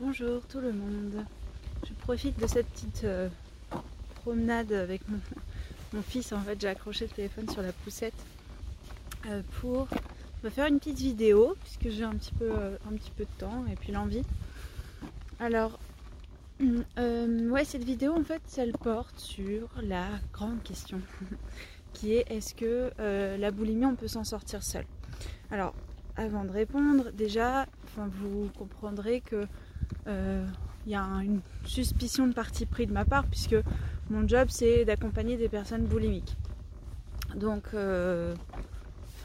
Bonjour tout le monde. Je profite de cette petite euh, promenade avec mon, fils. En fait, j'ai accroché le téléphone sur la poussette euh, pour faire une petite vidéo puisque j'ai un petit peu euh, de temps et puis l'envie. Alors, ouais, cette vidéo en fait, elle porte sur la grande question qui est est-ce que la boulimie on peut s'en sortir seul? Alors, avant de répondre, déjà, vous comprendrez que il euh, y a une suspicion de parti pris de ma part puisque mon job c'est d'accompagner des personnes boulimiques. Donc euh,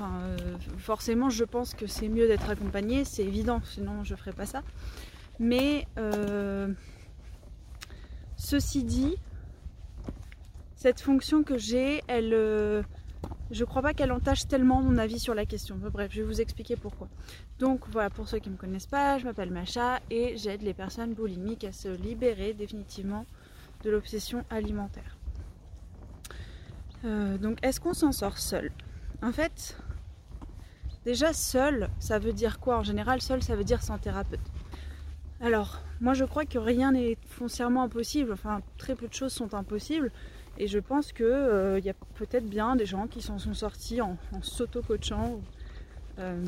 euh, forcément je pense que c'est mieux d'être accompagné, c'est évident, sinon je ne ferais pas ça. Mais ceci dit, cette fonction que j'ai, elle, je crois pas qu'elle entache tellement mon avis sur la question. Bref, je vais vous expliquer pourquoi. Donc voilà, pour ceux qui ne me connaissent pas, je m'appelle Macha et j'aide les personnes boulimiques à se libérer définitivement de l'obsession alimentaire. Euh, donc est-ce qu'on s'en sort seul? En fait, déjà seul, ça veut dire quoi? En général, seul, ça veut dire sans thérapeute. Alors, moi je crois que rien n'est foncièrement impossible, enfin très peu de choses sont impossibles. Et je pense qu'il euh, y a peut-être bien des gens qui s'en sont sortis en, s'auto-coachant, euh,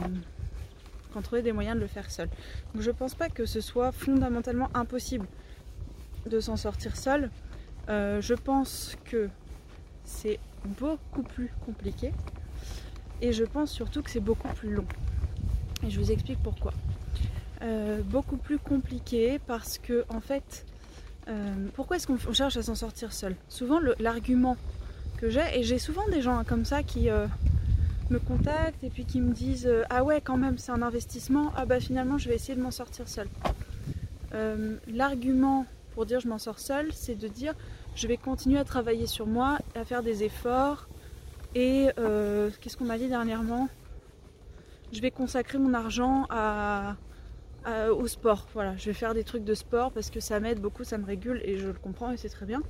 qui ont trouvé des moyens de le faire seul. Donc je pense pas que ce soit fondamentalement impossible de s'en sortir seul. Euh, je pense que c'est beaucoup plus compliqué. Et je pense surtout que c'est beaucoup plus long. Et je vous explique pourquoi. beaucoup plus compliqué parce que en fait euh, pourquoi est-ce qu'on cherche à s'en sortir seul? Souvent l'argument que j'ai, et j'ai souvent des gens comme ça qui euh, me contactent et puis qui me disent euh, Ah ouais quand même c'est un investissement, ah bah finalement je vais essayer de m'en sortir seul. L'argument pour dire je m'en sors seul, c'est de dire je vais continuer à travailler sur moi, à faire des efforts et qu'est-ce qu'on m'a dit dernièrement? Je vais consacrer mon argent à, euh, au sport. Voilà, je vais faire des trucs de sport parce que ça m'aide beaucoup, ça me régule et je le comprends et c'est très bien.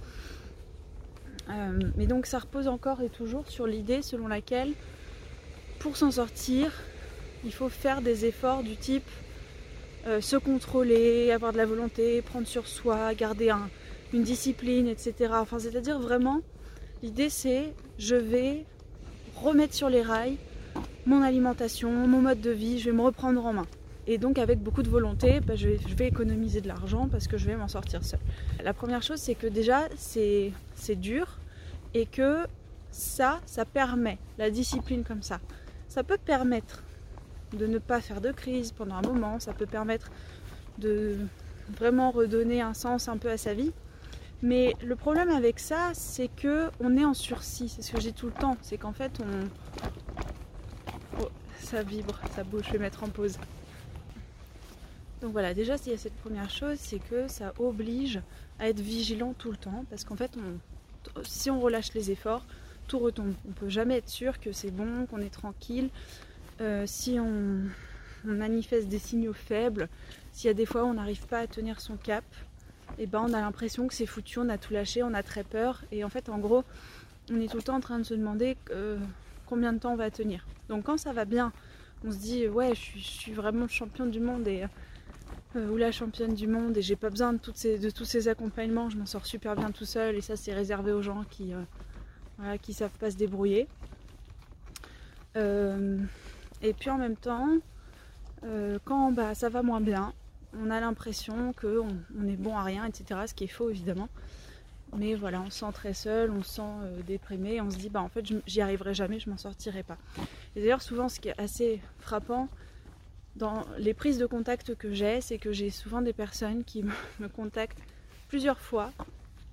Euh, mais donc ça repose encore et toujours sur l'idée selon laquelle pour s'en sortir, il faut faire des efforts du type euh, se contrôler, avoir de la volonté, prendre sur soi, garder une discipline, etc. Enfin, c'est-à-dire vraiment, l'idée c'est je vais remettre sur les rails mon alimentation, mon mode de vie, je vais me reprendre en main. Et donc avec beaucoup de volonté, bah, je, vais, économiser de l'argent parce que je vais m'en sortir seule. La première chose, c'est que déjà, c'est dur et que ça, ça permet, la discipline comme ça, ça peut permettre de ne pas faire de crise pendant un moment, ça peut permettre de vraiment redonner un sens un peu à sa vie. Mais le problème avec ça, c'est que on est en sursis. C'est ce que j'ai tout le temps. C'est qu'en fait, on. Oh, ça vibre, ça bouge. Je vais mettre en pause. Donc voilà, déjà s'il y a cette première chose, c'est que ça oblige à être vigilant tout le temps, parce qu'en fait, si on relâche les efforts, tout retombe. On ne peut jamais être sûr que c'est bon, qu'on est tranquille. Euh, si on, manifeste des signaux faibles, s'il y a des fois où on n'arrive pas à tenir son cap, et eh ben on a l'impression que c'est foutu, on a tout lâché, on a très peur. Et en fait, en gros, on est tout le temps en train de se demander euh, combien de temps on va tenir. Donc quand ça va bien, on se dit ouais, je suis, vraiment champion du monde euh, ou la championne du monde et j'ai pas besoin de, tous ces accompagnements, je m'en sors super bien tout seul et ça c'est réservé aux gens qui, euh, savent pas se débrouiller. Euh, et puis en même temps, quand bah, ça va moins bien, on a l'impression qu'on on est bon à rien, etc. Ce qui est faux évidemment. Mais voilà, on se sent très seul, on se sent déprimé, on se dit bah en fait j'y arriverai jamais, je m'en sortirai pas. Et d'ailleurs souvent ce qui est assez frappant, dans les prises de contact que j'ai, c'est que j'ai souvent des personnes qui me contactent plusieurs fois,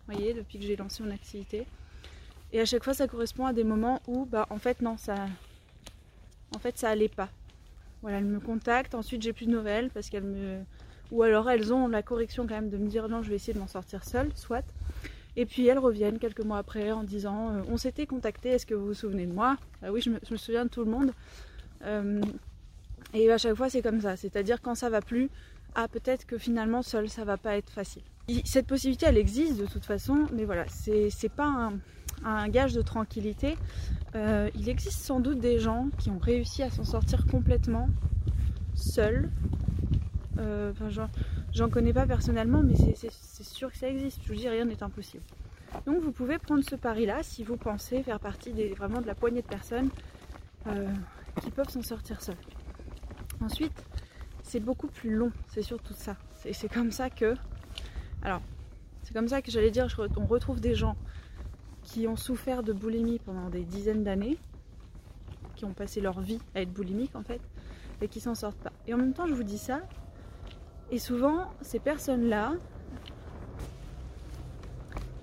voyez, depuis que j'ai lancé mon activité. Et à chaque fois, ça correspond à des moments où, bah, en fait, non, ça, en fait, ça allait pas. Voilà, elles me contactent, ensuite j'ai plus de nouvelles parce qu'elles me, ou alors elles ont la correction quand même de me dire non, je vais essayer de m'en sortir seule, soit. Et puis elles reviennent quelques mois après en disant euh, on s'était contacté, est-ce que vous vous souvenez de moi? Ah Oui, je me, souviens de tout le monde. Euh, et à chaque fois, c'est comme ça. C'est-à-dire quand ça va plus, ah peut-être que finalement seul, ça va pas être facile. Cette possibilité, elle existe de toute façon, mais voilà, c'est pas un, gage de tranquillité. Euh, il existe sans doute des gens qui ont réussi à s'en sortir complètement seuls Euh, j'en connais pas personnellement, mais c'est sûr que ça existe. Je vous dis, rien n'est impossible. Donc vous pouvez prendre ce pari-là si vous pensez faire partie des, vraiment de la poignée de personnes euh, qui peuvent s'en sortir seules. Ensuite, c'est beaucoup plus long, c'est surtout ça. C'est comme ça que... Alors, c'est comme ça que j'allais dire, on retrouve des gens qui ont souffert de boulimie pendant des dizaines d'années, qui ont passé leur vie à être boulimiques en fait, et qui s'en sortent pas. Et en même temps, je vous dis ça, et souvent, ces personnes-là,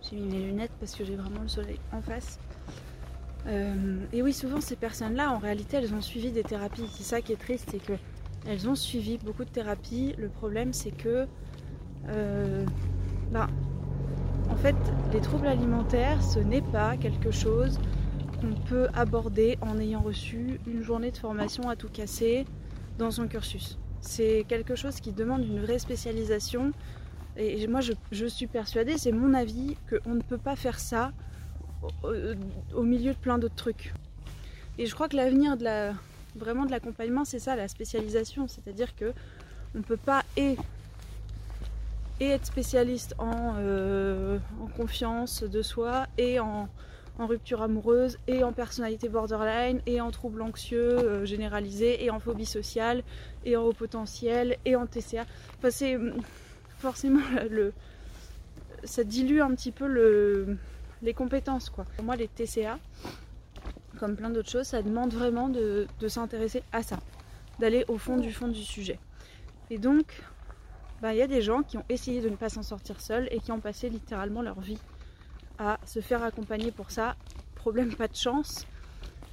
j'ai mis mes lunettes parce que j'ai vraiment le soleil en face. Euh, et oui, souvent ces personnes-là, en réalité, elles ont suivi des thérapies. C'est ça qui est triste, c'est que elles ont suivi beaucoup de thérapies. Le problème, c'est que, euh, ben, en fait, les troubles alimentaires, ce n'est pas quelque chose qu'on peut aborder en ayant reçu une journée de formation à tout casser dans son cursus. C'est quelque chose qui demande une vraie spécialisation. Et moi, je, suis persuadée, c'est mon avis, qu'on ne peut pas faire ça au, milieu de plein d'autres trucs. Et je crois que l'avenir de la, vraiment de l'accompagnement, c'est ça, la spécialisation. C'est-à-dire que on ne peut pas et, et être spécialiste en, euh, confiance de soi et en, rupture amoureuse et en personnalité borderline et en troubles anxieux euh, généralisés et en phobie sociale et en haut potentiel et en TCA. Enfin, c'est forcément le, ça dilue un petit peu le, les compétences quoi. Pour moi, les TCA, comme plein d'autres choses, ça demande vraiment de, s'intéresser à ça, d'aller au fond du fond du sujet. Et donc, bah, il y a des gens qui ont essayé de ne pas s'en sortir seuls et qui ont passé littéralement leur vie à se faire accompagner pour ça. Problème pas de chance,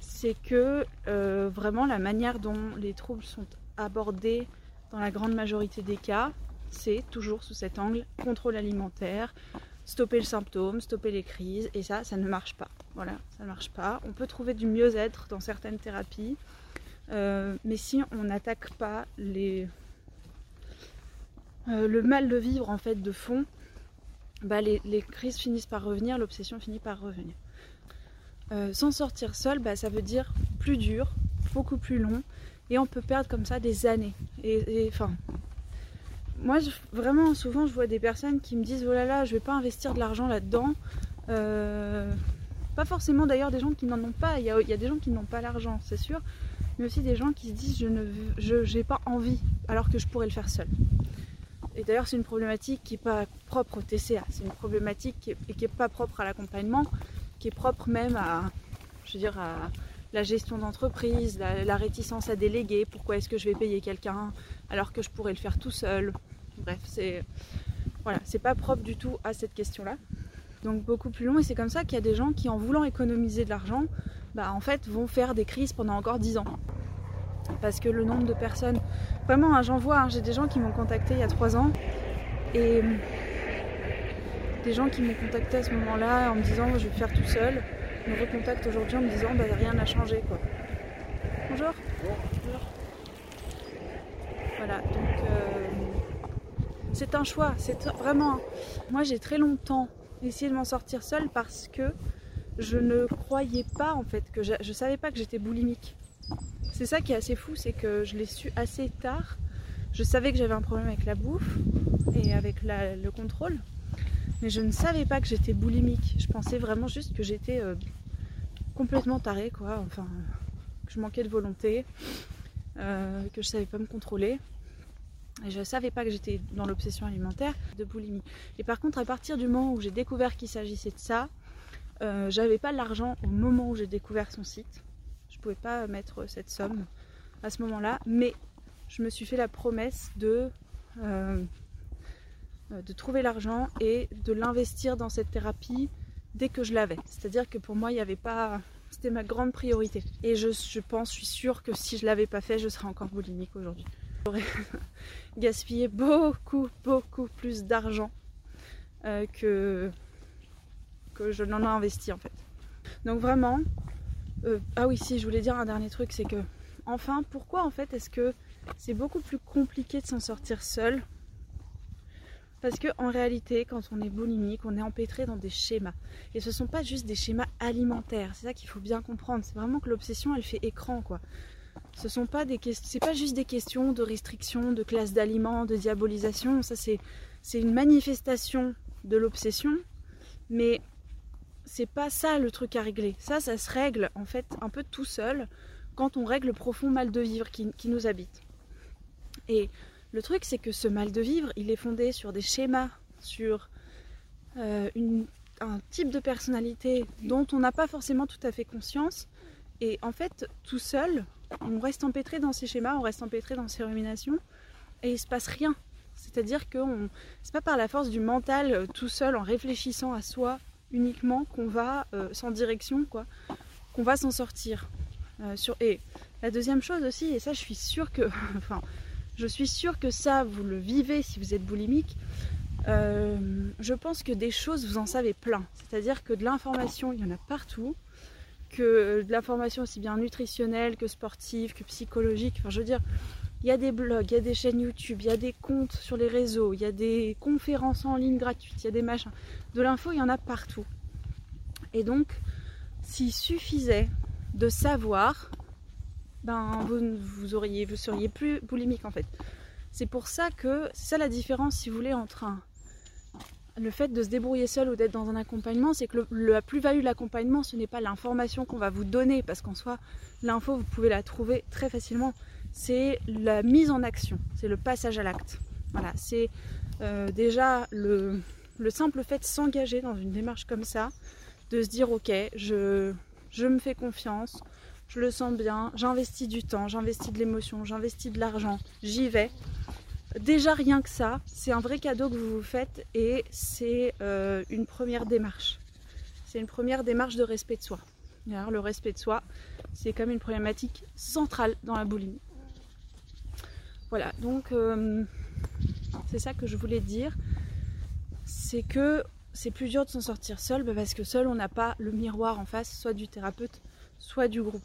c'est que euh, vraiment la manière dont les troubles sont abordés dans la grande majorité des cas, c'est toujours sous cet angle contrôle alimentaire, stopper le symptôme, stopper les crises, et ça, ça ne marche pas. Voilà, ça ne marche pas. On peut trouver du mieux-être dans certaines thérapies, euh, mais si on n'attaque pas euh, le mal de vivre en fait de fond, bah, les, crises finissent par revenir, l'obsession finit par revenir. Euh, s'en sortir seul, bah, ça veut dire plus dur, beaucoup plus long, et on peut perdre comme ça des années. Et enfin, moi vraiment souvent je vois des personnes qui me disent oh là là, je vais pas investir de l'argent là-dedans. Euh, pas forcément d'ailleurs des gens qui n'en ont pas. Il y, a, des gens qui n'ont pas l'argent, c'est sûr, mais aussi des gens qui se disent je je, pas envie, alors que je pourrais le faire seul. Et d'ailleurs, c'est une problématique qui n'est pas propre au TCA, c'est une problématique qui n'est pas propre à l'accompagnement, qui est propre même à, je veux dire, à la gestion d'entreprise, la, réticence à déléguer, pourquoi est-ce que je vais payer quelqu'un alors que je pourrais le faire tout seul? Bref, c'est voilà, c'est pas propre du tout à cette question-là. Donc beaucoup plus long et c'est comme ça qu'il y a des gens qui en voulant économiser de l'argent, bah en fait vont faire des crises pendant encore 10 ans parce que le nombre de personnes, vraiment hein, j'en vois, hein, j'ai des gens qui m'ont contacté il y a trois ans et des gens qui m'ont contacté à ce moment-là en me disant je vais le faire tout seul, me recontactent aujourd'hui en me disant bah rien n'a changé quoi. Bonjour. Bonjour. Voilà, donc euh, c'est un choix, c'est vraiment. Moi j'ai très longtemps essayé de m'en sortir seule parce que je ne croyais pas en fait que je, savais pas que j'étais boulimique. C'est ça qui est assez fou, c'est que je l'ai su assez tard. Je savais que j'avais un problème avec la bouffe et avec le contrôle, mais je ne savais pas que j'étais boulimique. Je pensais vraiment juste que j'étais euh, complètement tarée, quoi. Enfin, que je manquais de volonté, euh, que je savais pas me contrôler. Je ne savais pas que j'étais dans l'obsession alimentaire de boulimie. Et par contre, à partir du moment où j'ai découvert qu'il s'agissait de ça, euh, j'avais pas l'argent au moment où j'ai découvert son site je pouvais pas mettre cette somme à ce moment-là, mais je me suis fait la promesse de, euh, de trouver l'argent et de l'investir dans cette thérapie dès que je l'avais. C'est-à-dire que pour moi, il n'y avait pas. C'était ma grande priorité. Et je, pense, je suis sûre que si je l'avais pas fait, je serais encore boulimique aujourd'hui. J'aurais gaspillé beaucoup, beaucoup plus d'argent euh, que, que je n'en ai investi en fait. Donc vraiment, euh, ah oui, si, je voulais dire un dernier truc, c'est que, enfin, pourquoi en fait est-ce que c'est beaucoup plus compliqué de s'en sortir seul? Parce que en réalité, quand on est boulimique, on est empêtré dans des schémas. Et ce ne sont pas juste des schémas alimentaires. C'est ça qu'il faut bien comprendre. C'est vraiment que l'obsession, elle fait écran, quoi. Ce sont pas des c'est pas juste des questions de restriction, de classe d'aliments, de diabolisation. Ça c'est c'est une manifestation de l'obsession, mais c'est pas ça le truc à régler. Ça, ça se règle en fait un peu tout seul quand on règle le profond mal de vivre qui, nous habite. Et le truc, c'est que ce mal de vivre, il est fondé sur des schémas, sur euh, un type de personnalité dont on n'a pas forcément tout à fait conscience. Et en fait, tout seul, on reste empêtré dans ces schémas, on reste empêtré dans ces ruminations, et il se passe rien. C'est-à-dire que c'est pas par la force du mental, euh, tout seul, en réfléchissant à soi uniquement, qu'on va, euh, sans direction, quoi, qu'on va s'en sortir. Euh. Et la deuxième chose aussi, et ça je suis sûre que, enfin, je suis sûre que ça vous le vivez si vous êtes boulimique. je pense que des choses vous en savez plein. C'est-à-dire que de l'information, il y en a partout que de l'information aussi bien nutritionnelle que sportive, que psychologique. Enfin, je veux dire, il y a des blogs, il y a des chaînes YouTube, il y a des comptes sur les réseaux, il y a des conférences en ligne gratuites, il y a des machins. De l'info, il y en a partout. Et donc, s'il suffisait de savoir, ben vous, vous seriez plus boulimique en fait. C'est pour ça que c'est ça la différence, si vous voulez, entre un, le fait de se débrouiller seul ou d'être dans un accompagnement, c'est que la plus-value de l'accompagnement, ce n'est pas l'information qu'on va vous donner, parce qu'en soi, l'info, vous pouvez la trouver très facilement. C'est la mise en action, c'est le passage à l'acte. Voilà, c'est euh, déjà le, simple fait de s'engager dans une démarche comme ça, de se dire ok, je, je me fais confiance, je le sens bien, j'investis du temps, j'investis de l'émotion, j'investis de l'argent, j'y vais. Déjà rien que ça, c'est un vrai cadeau que vous vous faites et c'est euh, une première démarche. C'est une première démarche de respect de soi. Alors, le respect de soi, c'est comme une problématique centrale dans la boulimie. Voilà, donc euh, c'est ça que je voulais dire. C'est que c'est plus dur de s'en sortir seul bah, parce que seul on n'a pas le miroir en face, soit du thérapeute, soit du groupe.